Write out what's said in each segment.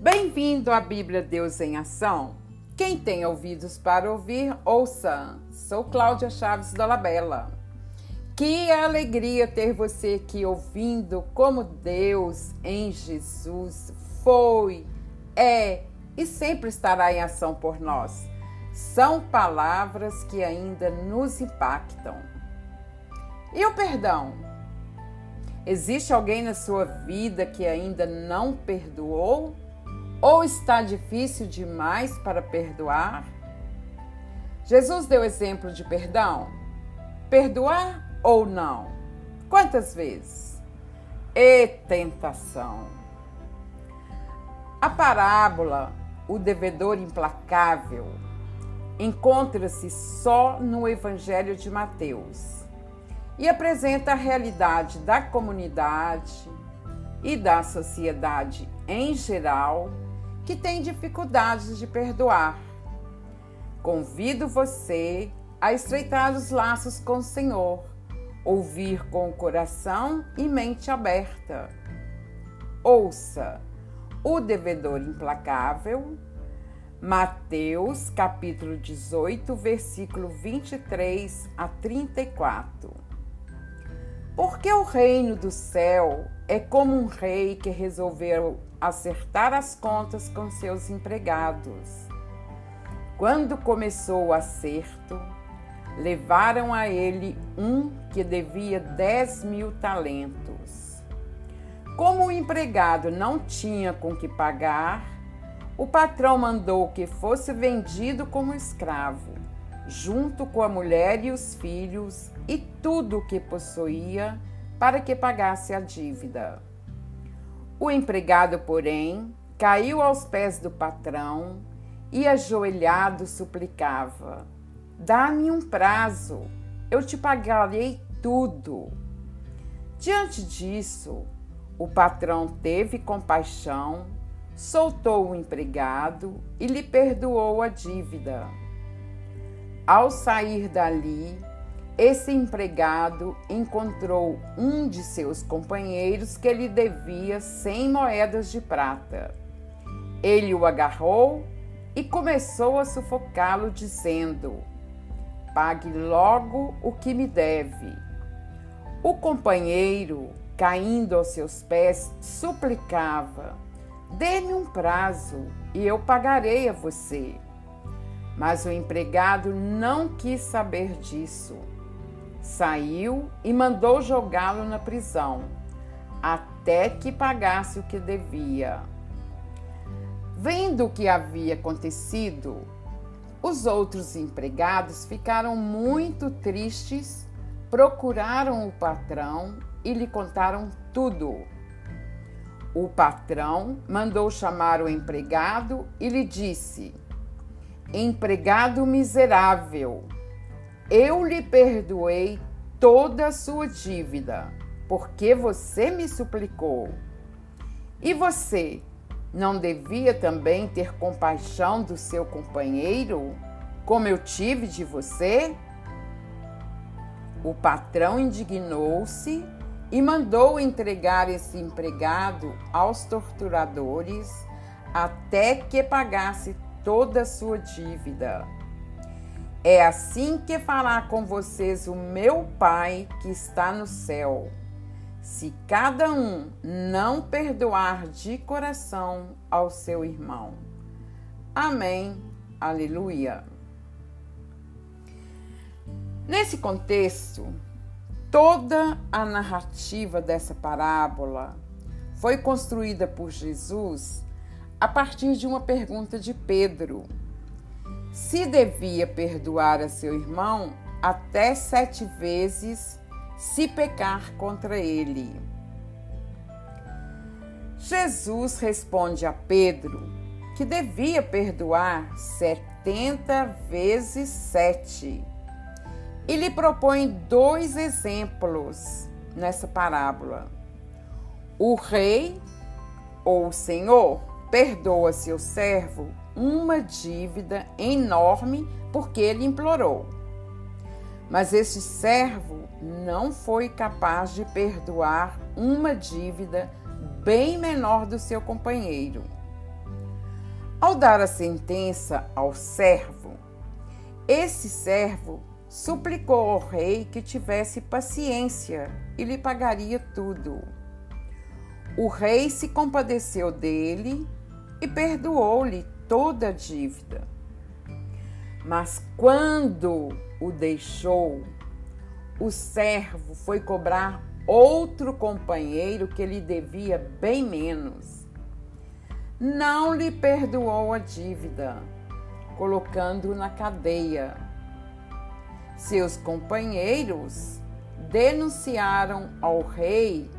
Bem-vindo à Bíblia Deus em Ação. Quem tem ouvidos para ouvir, ouça. Sou Cláudia Chaves da Labela. Que alegria ter você aqui ouvindo como Deus em Jesus foi, é e sempre estará em ação por nós. São palavras que ainda nos impactam. E o perdão? Existe alguém na sua vida que ainda não perdoou? Ou está difícil demais para perdoar? Jesus deu exemplo de perdão. Perdoar ou não? Quantas vezes? E tentação. A parábola, o devedor implacável, encontra-se só no Evangelho de Mateus e apresenta a realidade da comunidade e da sociedade em geral que tem dificuldades de perdoar. Convido você a estreitar os laços com o Senhor, ouvir com o coração e mente aberta. Ouça o devedor implacável, Mateus capítulo 18, versículo 23 a 34. Porque o reino do céu é como um rei que resolveu acertar as contas com seus empregados. Quando começou o acerto, levaram a ele um que devia dez mil talentos. Como o empregado não tinha com que pagar, o patrão mandou que fosse vendido como escravo, junto com a mulher e os filhos e tudo o que possuía, para que pagasse a dívida. O empregado, porém, caiu aos pés do patrão e, ajoelhado, suplicava: Dá-me um prazo, eu te pagarei tudo. Diante disso, o patrão teve compaixão, soltou o empregado e lhe perdoou a dívida. Ao sair dali, esse empregado encontrou um de seus companheiros que lhe devia cem moedas de prata. Ele o agarrou e começou a sufocá-lo, dizendo: Pague logo o que me deve. O companheiro, caindo aos seus pés, suplicava: Dê-me um prazo e eu pagarei a você. Mas o empregado não quis saber disso Saiu e mandou jogá-lo na prisão, até que pagasse o que devia. Vendo o que havia acontecido, os outros empregados ficaram muito tristes, procuraram o patrão e lhe contaram tudo. O patrão mandou chamar o empregado e lhe disse: Empregado miserável, eu lhe perdoei toda a sua dívida, porque você me suplicou. E você não devia também ter compaixão do seu companheiro, como eu tive de você? O patrão indignou-se e mandou entregar esse empregado aos torturadores até que pagasse toda a sua dívida. É assim que fará com vocês o meu Pai que está no céu. Se cada um não perdoar de coração ao seu irmão. Amém. Aleluia. Nesse contexto, toda a narrativa dessa parábola foi construída por Jesus a partir de uma pergunta de Pedro se devia perdoar a seu irmão até sete vezes se pecar contra ele. Jesus responde a Pedro que devia perdoar setenta vezes sete e lhe propõe dois exemplos nessa parábola. O rei ou o senhor perdoa seu servo uma dívida enorme porque ele implorou. Mas este servo não foi capaz de perdoar uma dívida bem menor do seu companheiro. Ao dar a sentença ao servo, esse servo suplicou ao rei que tivesse paciência e lhe pagaria tudo. O rei se compadeceu dele e perdoou-lhe toda a dívida. Mas quando o deixou, o servo foi cobrar outro companheiro que lhe devia bem menos. Não lhe perdoou a dívida, colocando-o na cadeia. Seus companheiros denunciaram ao rei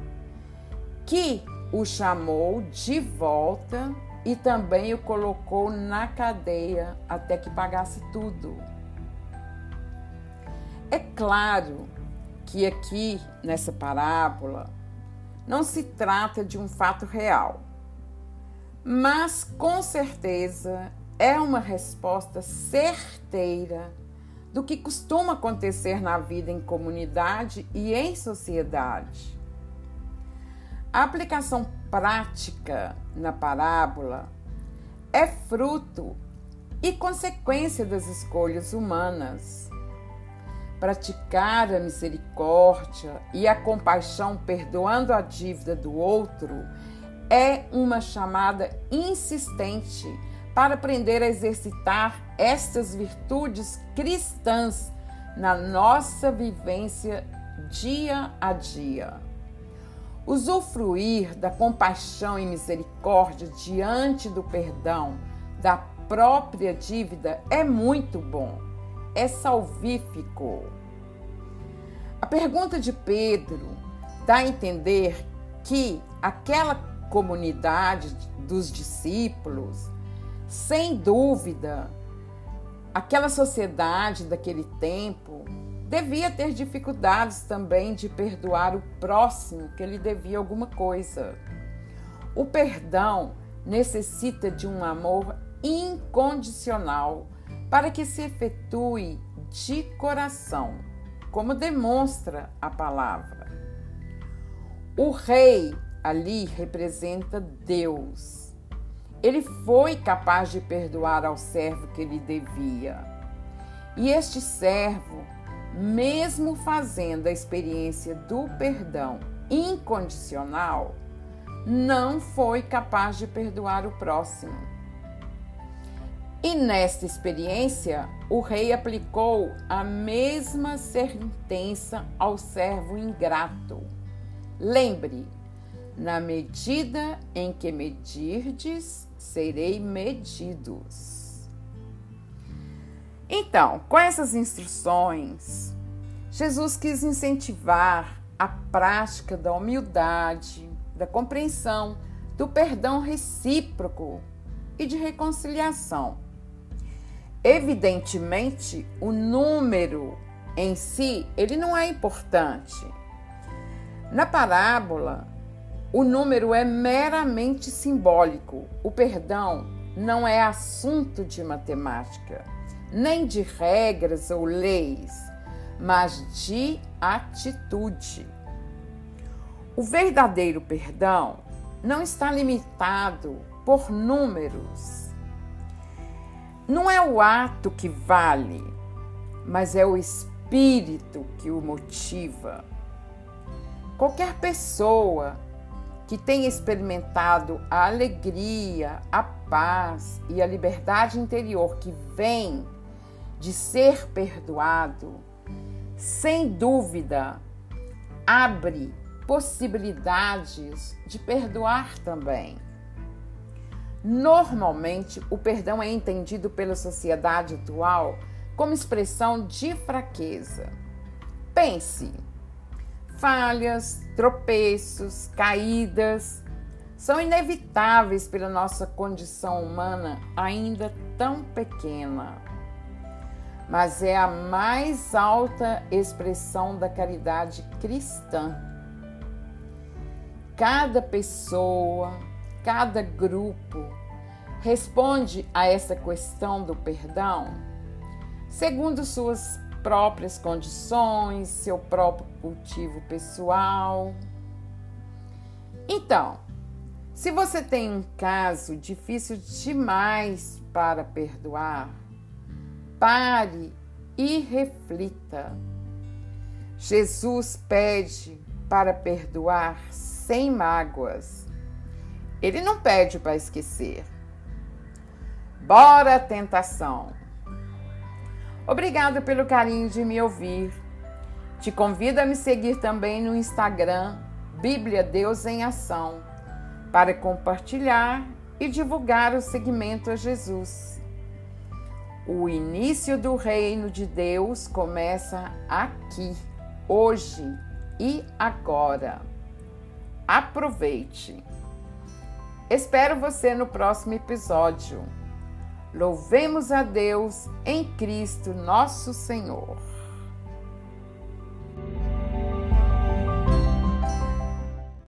que o chamou de volta e também o colocou na cadeia até que pagasse tudo. É claro que aqui nessa parábola não se trata de um fato real, mas com certeza é uma resposta certeira do que costuma acontecer na vida em comunidade e em sociedade. A aplicação prática na parábola é fruto e consequência das escolhas humanas. Praticar a misericórdia e a compaixão, perdoando a dívida do outro, é uma chamada insistente para aprender a exercitar estas virtudes cristãs na nossa vivência dia a dia. Usufruir da compaixão e misericórdia diante do perdão da própria dívida é muito bom, é salvífico. A pergunta de Pedro dá a entender que aquela comunidade dos discípulos sem dúvida, aquela sociedade daquele tempo devia ter dificuldades também de perdoar o próximo que lhe devia alguma coisa. O perdão necessita de um amor incondicional para que se efetue de coração, como demonstra a palavra. O rei ali representa Deus ele foi capaz de perdoar ao servo que lhe devia. E este servo, mesmo fazendo a experiência do perdão incondicional, não foi capaz de perdoar o próximo. E nesta experiência, o rei aplicou a mesma sentença ao servo ingrato. Lembre, na medida em que medirdes, serei medidos. Então, com essas instruções, Jesus quis incentivar a prática da humildade, da compreensão, do perdão recíproco e de reconciliação. Evidentemente, o número em si, ele não é importante. Na parábola, o número é meramente simbólico. O perdão não é assunto de matemática, nem de regras ou leis, mas de atitude. O verdadeiro perdão não está limitado por números. Não é o ato que vale, mas é o espírito que o motiva. Qualquer pessoa que tem experimentado a alegria, a paz e a liberdade interior que vem de ser perdoado, sem dúvida, abre possibilidades de perdoar também. Normalmente, o perdão é entendido pela sociedade atual como expressão de fraqueza. Pense, Falhas, tropeços, caídas são inevitáveis pela nossa condição humana ainda tão pequena. Mas é a mais alta expressão da caridade cristã. Cada pessoa, cada grupo responde a essa questão do perdão segundo suas próprias condições, seu próprio cultivo pessoal. Então, se você tem um caso difícil demais para perdoar, pare e reflita. Jesus pede para perdoar sem mágoas. Ele não pede para esquecer. Bora tentação. Obrigado pelo carinho de me ouvir. Te convido a me seguir também no Instagram Bíblia Deus em Ação para compartilhar e divulgar o segmento a Jesus. O início do reino de Deus começa aqui, hoje e agora. Aproveite! Espero você no próximo episódio. Louvemos a Deus em Cristo, nosso Senhor.